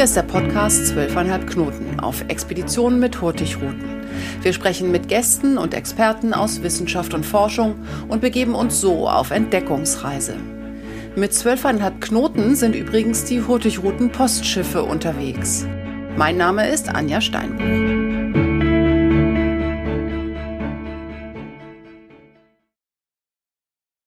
Hier ist der Podcast 12,5 Knoten auf Expeditionen mit Hurtigruten. Wir sprechen mit Gästen und Experten aus Wissenschaft und Forschung und begeben uns so auf Entdeckungsreise. Mit 12,5 Knoten sind übrigens die Hurtigruten Postschiffe unterwegs. Mein Name ist Anja Steinbuch.